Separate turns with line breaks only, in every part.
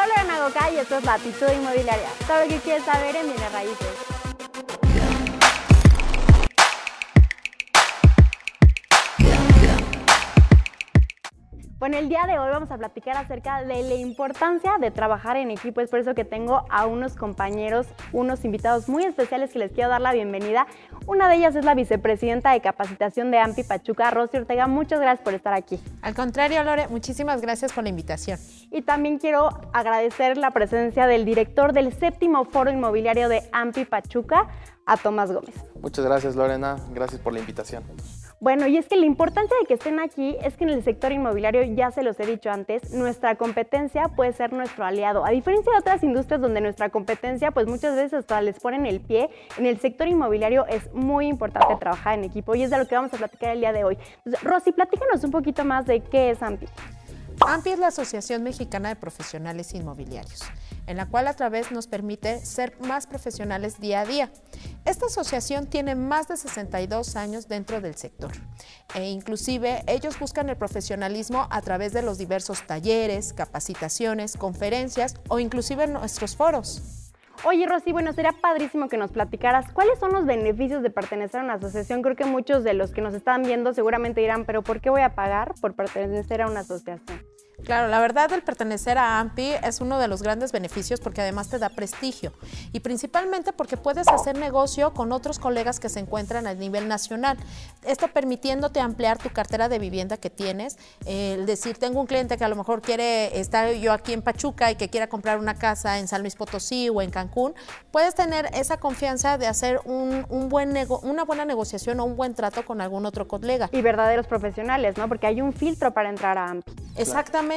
Soy Lorena Goca y esto es Latitud Inmobiliaria. Todo lo que quieres saber en Bienes Raíces. Bueno, el día de hoy vamos a platicar acerca de la importancia de trabajar en equipo. Es por eso que tengo a unos compañeros, unos invitados muy especiales que les quiero dar la bienvenida. Una de ellas es la vicepresidenta de capacitación de AMPI Pachuca, Rosy Ortega. Muchas gracias por estar aquí.
Al contrario, Lore, muchísimas gracias por la invitación.
Y también quiero agradecer la presencia del director del séptimo foro inmobiliario de AMPI Pachuca, a Tomás Gómez.
Muchas gracias, Lorena. Gracias por la invitación.
Bueno, y es que la importancia de que estén aquí es que en el sector inmobiliario, ya se los he dicho antes, nuestra competencia puede ser nuestro aliado. A diferencia de otras industrias donde nuestra competencia, pues muchas veces hasta les ponen el pie, en el sector inmobiliario es muy importante trabajar en equipo y es de lo que vamos a platicar el día de hoy. Entonces, Rosy, platícanos un poquito más de qué es AMPI.
AMPI es la Asociación Mexicana de Profesionales Inmobiliarios en la cual a través nos permite ser más profesionales día a día. Esta asociación tiene más de 62 años dentro del sector e inclusive ellos buscan el profesionalismo a través de los diversos talleres, capacitaciones, conferencias o inclusive nuestros foros.
Oye, Rosy, bueno, sería padrísimo que nos platicaras cuáles son los beneficios de pertenecer a una asociación. Creo que muchos de los que nos están viendo seguramente dirán, pero ¿por qué voy a pagar por pertenecer a una asociación?
Claro, la verdad el pertenecer a AMPI es uno de los grandes beneficios porque además te da prestigio y principalmente porque puedes hacer negocio con otros colegas que se encuentran a nivel nacional. Esto permitiéndote ampliar tu cartera de vivienda que tienes. el decir, tengo un cliente que a lo mejor quiere estar yo aquí en Pachuca y que quiera comprar una casa en San Luis Potosí o en Cancún, puedes tener esa confianza de hacer un, buen una buena negociación o un buen trato con algún otro colega.
Y verdaderos profesionales, ¿no? Porque hay un filtro para entrar a AMPI.
Exactamente.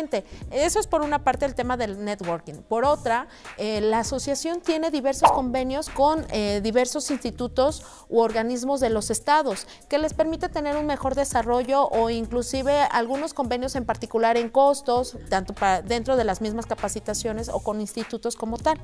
Eso es por una parte el tema del networking. Por otra, eh, la asociación tiene diversos convenios con eh, diversos institutos u organismos de los estados que les permite tener un mejor desarrollo o inclusive algunos convenios en particular en costos, tanto para, dentro de las mismas capacitaciones o con institutos como tal.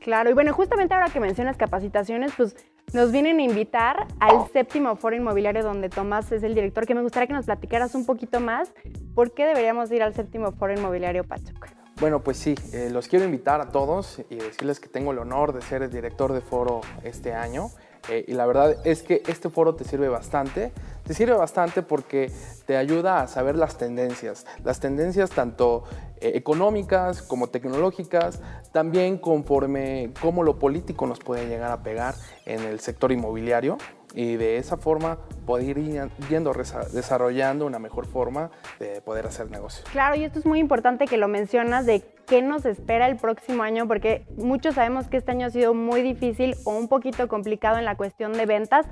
Claro, y bueno, justamente ahora que mencionas capacitaciones, pues nos vienen a invitar al séptimo foro inmobiliario donde Tomás es el director, que me gustaría que nos platicaras un poquito más por qué deberíamos ir al séptimo foro inmobiliario Pachuca.
Bueno, pues sí, eh, los quiero invitar a todos y decirles que tengo el honor de ser el director de foro este año. Eh, y la verdad es que este foro te sirve bastante. Te sirve bastante porque te ayuda a saber las tendencias. Las tendencias tanto eh, económicas como tecnológicas, también conforme cómo lo político nos puede llegar a pegar en el sector inmobiliario y de esa forma poder ir yendo desarrollando una mejor forma de poder hacer negocio.
Claro, y esto es muy importante que lo mencionas de qué nos espera el próximo año, porque muchos sabemos que este año ha sido muy difícil o un poquito complicado en la cuestión de ventas.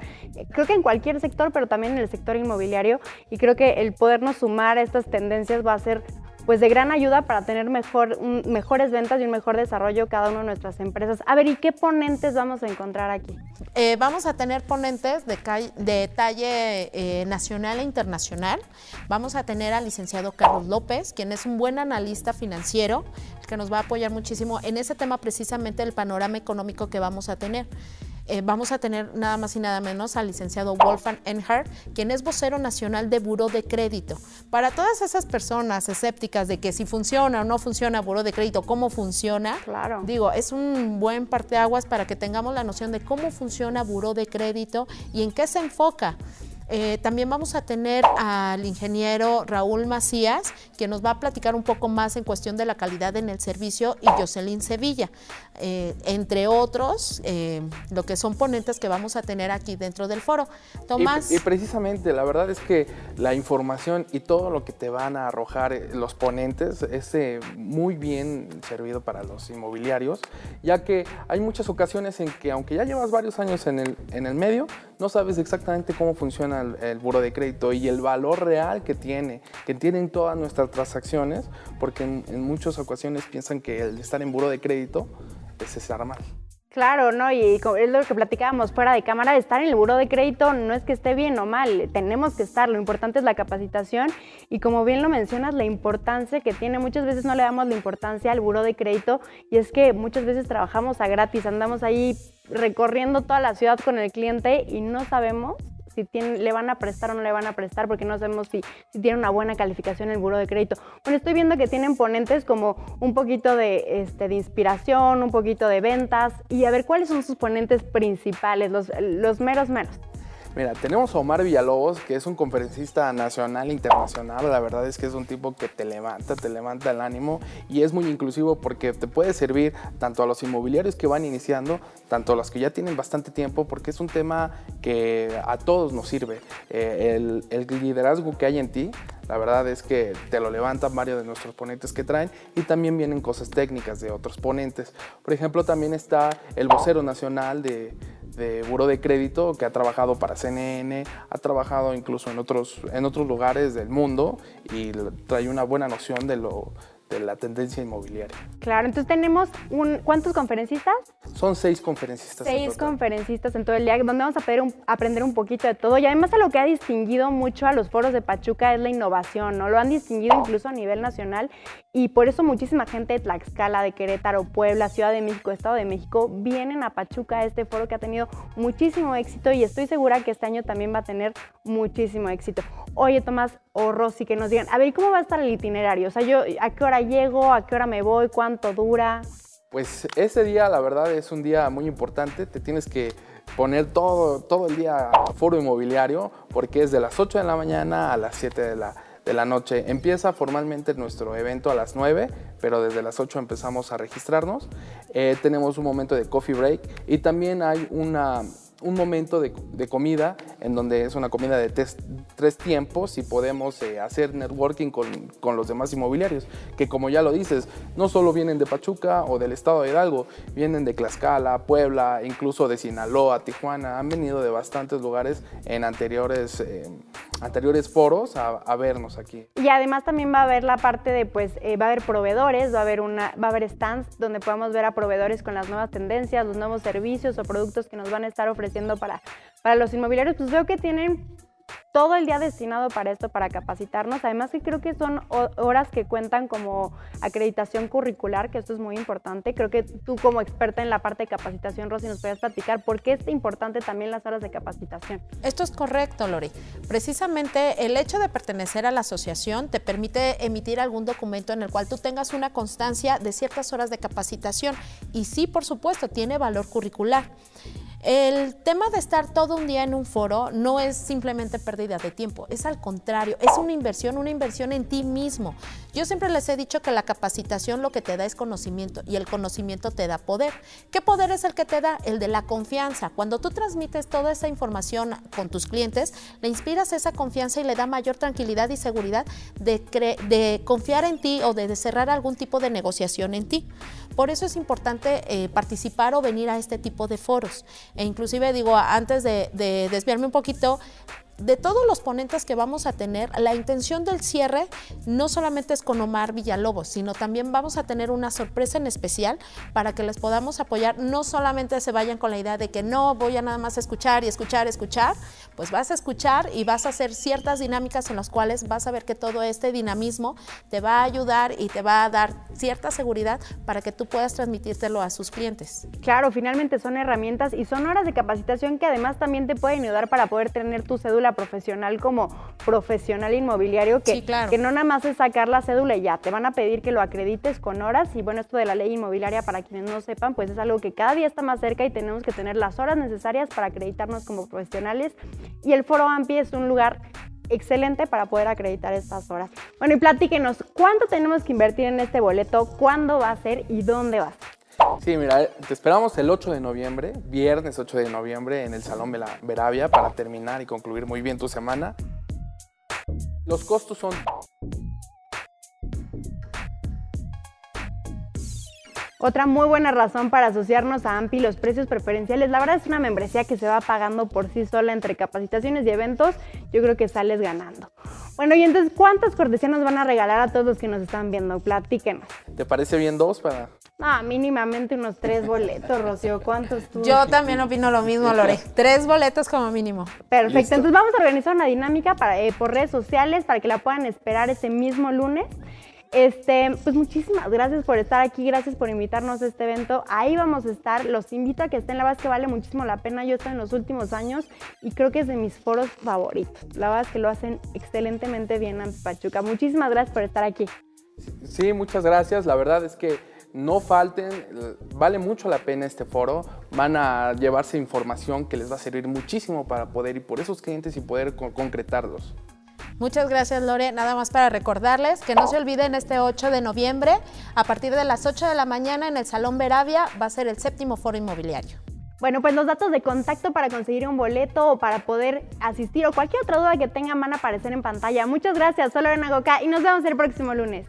Creo que en cualquier sector, pero también en el sector inmobiliario, y creo que el podernos sumar a estas tendencias va a ser pues de gran ayuda para tener mejor, mejores ventas y un mejor desarrollo cada una de nuestras empresas. A ver, ¿y qué ponentes vamos a encontrar aquí?
Eh, vamos a tener ponentes de, de talle eh, nacional e internacional. Vamos a tener al licenciado Carlos López, quien es un buen analista financiero, que nos va a apoyar muchísimo en ese tema precisamente del panorama económico que vamos a tener. Eh, vamos a tener nada más y nada menos al licenciado Wolfgang Enhardt, quien es vocero nacional de Buró de Crédito. Para todas esas personas escépticas de que si funciona o no funciona Buró de Crédito, cómo funciona,
claro.
digo, es un buen parteaguas para que tengamos la noción de cómo funciona Buró de Crédito y en qué se enfoca. Eh, también vamos a tener al ingeniero Raúl Macías, que nos va a platicar un poco más en cuestión de la calidad en el servicio, y Jocelyn Sevilla, eh, entre otros, eh, lo que son ponentes que vamos a tener aquí dentro del foro.
Tomás. Y, precisamente, la verdad es que la información y todo lo que te van a arrojar los ponentes es muy bien servido para los inmobiliarios, ya que hay muchas ocasiones en que, aunque ya llevas varios años en el, en el medio, no sabes exactamente cómo funciona el, el buro de crédito y el valor real que tiene, que tienen todas nuestras transacciones, porque en, muchas ocasiones piensan que el estar en buro de crédito es estar mal.
Claro, ¿no? Y es lo que platicábamos fuera de cámara, estar en el buro de crédito no es que esté bien o mal, tenemos que estar, lo importante es la capacitación y como bien lo mencionas, la importancia que tiene, muchas veces no le damos la importancia al buro de crédito y es que muchas veces trabajamos a gratis, andamos ahí recorriendo toda la ciudad con el cliente y no sabemos si tienen, le van a prestar o no le van a prestar, porque no sabemos si, si tiene una buena calificación el buro de crédito. Bueno, estoy viendo que tienen ponentes como un poquito de, este, de inspiración, un poquito de ventas, y a ver cuáles son sus ponentes principales, los, los meros meros.
Mira, tenemos a Omar Villalobos, que es un conferencista nacional e internacional. La verdad es que es un tipo que te levanta, te levanta el ánimo y es muy inclusivo porque te puede servir tanto a los inmobiliarios que van iniciando, tanto a los que ya tienen bastante tiempo, porque es un tema que a todos nos sirve. Eh, el, el liderazgo que hay en ti, la verdad es que te lo levantan varios de nuestros ponentes que traen y también vienen cosas técnicas de otros ponentes. Por ejemplo, también está el vocero nacional de, de Buró de Crédito que ha trabajado para CNN, ha trabajado incluso en otros, en otros lugares del mundo y trae una buena noción de lo de la tendencia inmobiliaria.
Claro, entonces tenemos un, ¿cuántos conferencistas?
Son seis conferencistas.
Seis conferencistas en todo el día, donde vamos a poder aprender un poquito de todo. Y además a lo que ha distinguido mucho a los foros de Pachuca es la innovación, ¿no? Lo han distinguido incluso a nivel nacional y por eso muchísima gente de Tlaxcala, de Querétaro, Puebla, Ciudad de México, Estado de México, vienen a Pachuca, a este foro que ha tenido muchísimo éxito y estoy segura que este año también va a tener muchísimo éxito. Oye, Tomás o Rosy, que nos digan, a ver, ¿cómo va a estar el itinerario? O sea, yo, ¿a qué hora llego? ¿A qué hora me voy? ¿Cuánto dura?
Pues ese día, la verdad, es un día muy importante. Te tienes que poner todo, todo el día a foro inmobiliario porque es de las 8 de la mañana a las 7 de la, de la noche. Empieza formalmente nuestro evento a las 9, pero desde las 8 empezamos a registrarnos. Eh, tenemos un momento de coffee break y también hay una un momento de, comida en donde es una comida de tres tiempos y podemos eh, hacer networking con, los demás inmobiliarios, que como ya lo dices, no solo vienen de Pachuca o del estado de Hidalgo, vienen de Tlaxcala, Puebla, incluso de Sinaloa, Tijuana, han venido de bastantes lugares en anteriores, eh, anteriores foros a, vernos aquí.
Y además también va a haber la parte de, pues, eh, va a haber proveedores, va a haber, una, va a haber stands donde podemos ver a proveedores con las nuevas tendencias, los nuevos servicios o productos que nos van a estar ofreciendo para, para los inmobiliarios, pues veo que tienen todo el día destinado para esto, para capacitarnos. Además creo que son horas que cuentan como acreditación curricular, que esto es muy importante. Creo que tú como experta en la parte de capacitación, Rosy, nos puedes platicar por qué es importante también las horas de capacitación.
Esto es correcto, Lori. Precisamente el hecho de pertenecer a la asociación te permite emitir algún documento en el cual tú tengas una constancia de ciertas horas de capacitación y sí, por supuesto, tiene valor curricular. El tema de estar todo un día en un foro no es simplemente pérdida de tiempo, es al contrario, es una inversión, una inversión en ti mismo. Yo siempre les he dicho que la capacitación lo que te da es conocimiento y el conocimiento te da poder. ¿Qué poder es el que te da? El de la confianza. Cuando tú transmites toda esa información con tus clientes, le inspiras esa confianza y le da mayor tranquilidad y seguridad de, de confiar en ti o de cerrar algún tipo de negociación en ti. Por eso es importante eh, participar o venir a este tipo de foros. E inclusive digo, antes de, de desviarme un poquito, de todos los ponentes que vamos a tener, la intención del cierre no solamente es con Omar Villalobos, sino también vamos a tener una sorpresa en especial para que les podamos apoyar. No solamente se vayan con la idea de que no voy a nada más escuchar y escuchar, escuchar, pues vas a escuchar y vas a hacer ciertas dinámicas en las cuales vas a ver que todo este dinamismo te va a ayudar y te va a dar cierta seguridad para que tú puedas transmitírtelo a sus clientes.
Claro, finalmente son herramientas y son horas de capacitación que además también te pueden ayudar para poder tener tu cédula profesional como profesional inmobiliario, que, que no nada más es sacar la cédula y ya, te van a pedir que lo acredites con horas y bueno, esto de la ley inmobiliaria, para quienes no sepan, pues es algo que cada día está más cerca y tenemos que tener las horas necesarias para acreditarnos como profesionales y el Foro AMPI es un lugar excelente para poder acreditar estas horas. Bueno, y platíquenos, ¿cuánto tenemos que invertir en este boleto? ¿Cuándo va a ser y dónde va a ser?
Sí, mira, te esperamos el 8 de noviembre, viernes 8 de noviembre, en el Salón Veravia para terminar y concluir muy bien tu semana. Los costos son
Otra muy buena razón para asociarnos a AMPI, los precios preferenciales. La verdad es una membresía que se va pagando por sí sola entre capacitaciones y eventos. Yo creo que sales ganando. Bueno, y entonces, ¿cuántas cortesías nos van a regalar a todos los que nos están viendo? Platíquenos.
¿Te parece bien dos para...?
Ah, mínimamente unos tres boletos, Rocío. ¿Cuántos tú?
Yo también opino lo mismo, Lore. tres boletos como mínimo.
Perfecto. Entonces vamos a organizar una dinámica para, eh, por redes sociales para que la puedan esperar ese mismo lunes. Este, pues muchísimas gracias por estar aquí, gracias por invitarnos a este evento. Ahí vamos a estar. Los invito a que estén. La verdad es que vale muchísimo la pena. Yo estoy en los últimos años y creo que es de mis foros favoritos. La verdad es que lo hacen excelentemente bien en Pachuca. Muchísimas gracias por estar aquí.
Sí, muchas gracias. La verdad es que no falten, vale mucho la pena este foro, van a llevarse información que les va a servir muchísimo para poder ir por esos clientes y poder concretarlos.
Muchas gracias, Lore. Nada más para recordarles que no se olviden este 8 de noviembre, a partir de las 8 de la mañana en el Salón Veravia, va a ser el séptimo foro inmobiliario.
Bueno, pues los datos de contacto para conseguir un boleto o para poder asistir o cualquier otra duda que tengan van a aparecer en pantalla. Muchas gracias, soy Lorena Goca y nos vemos el próximo lunes.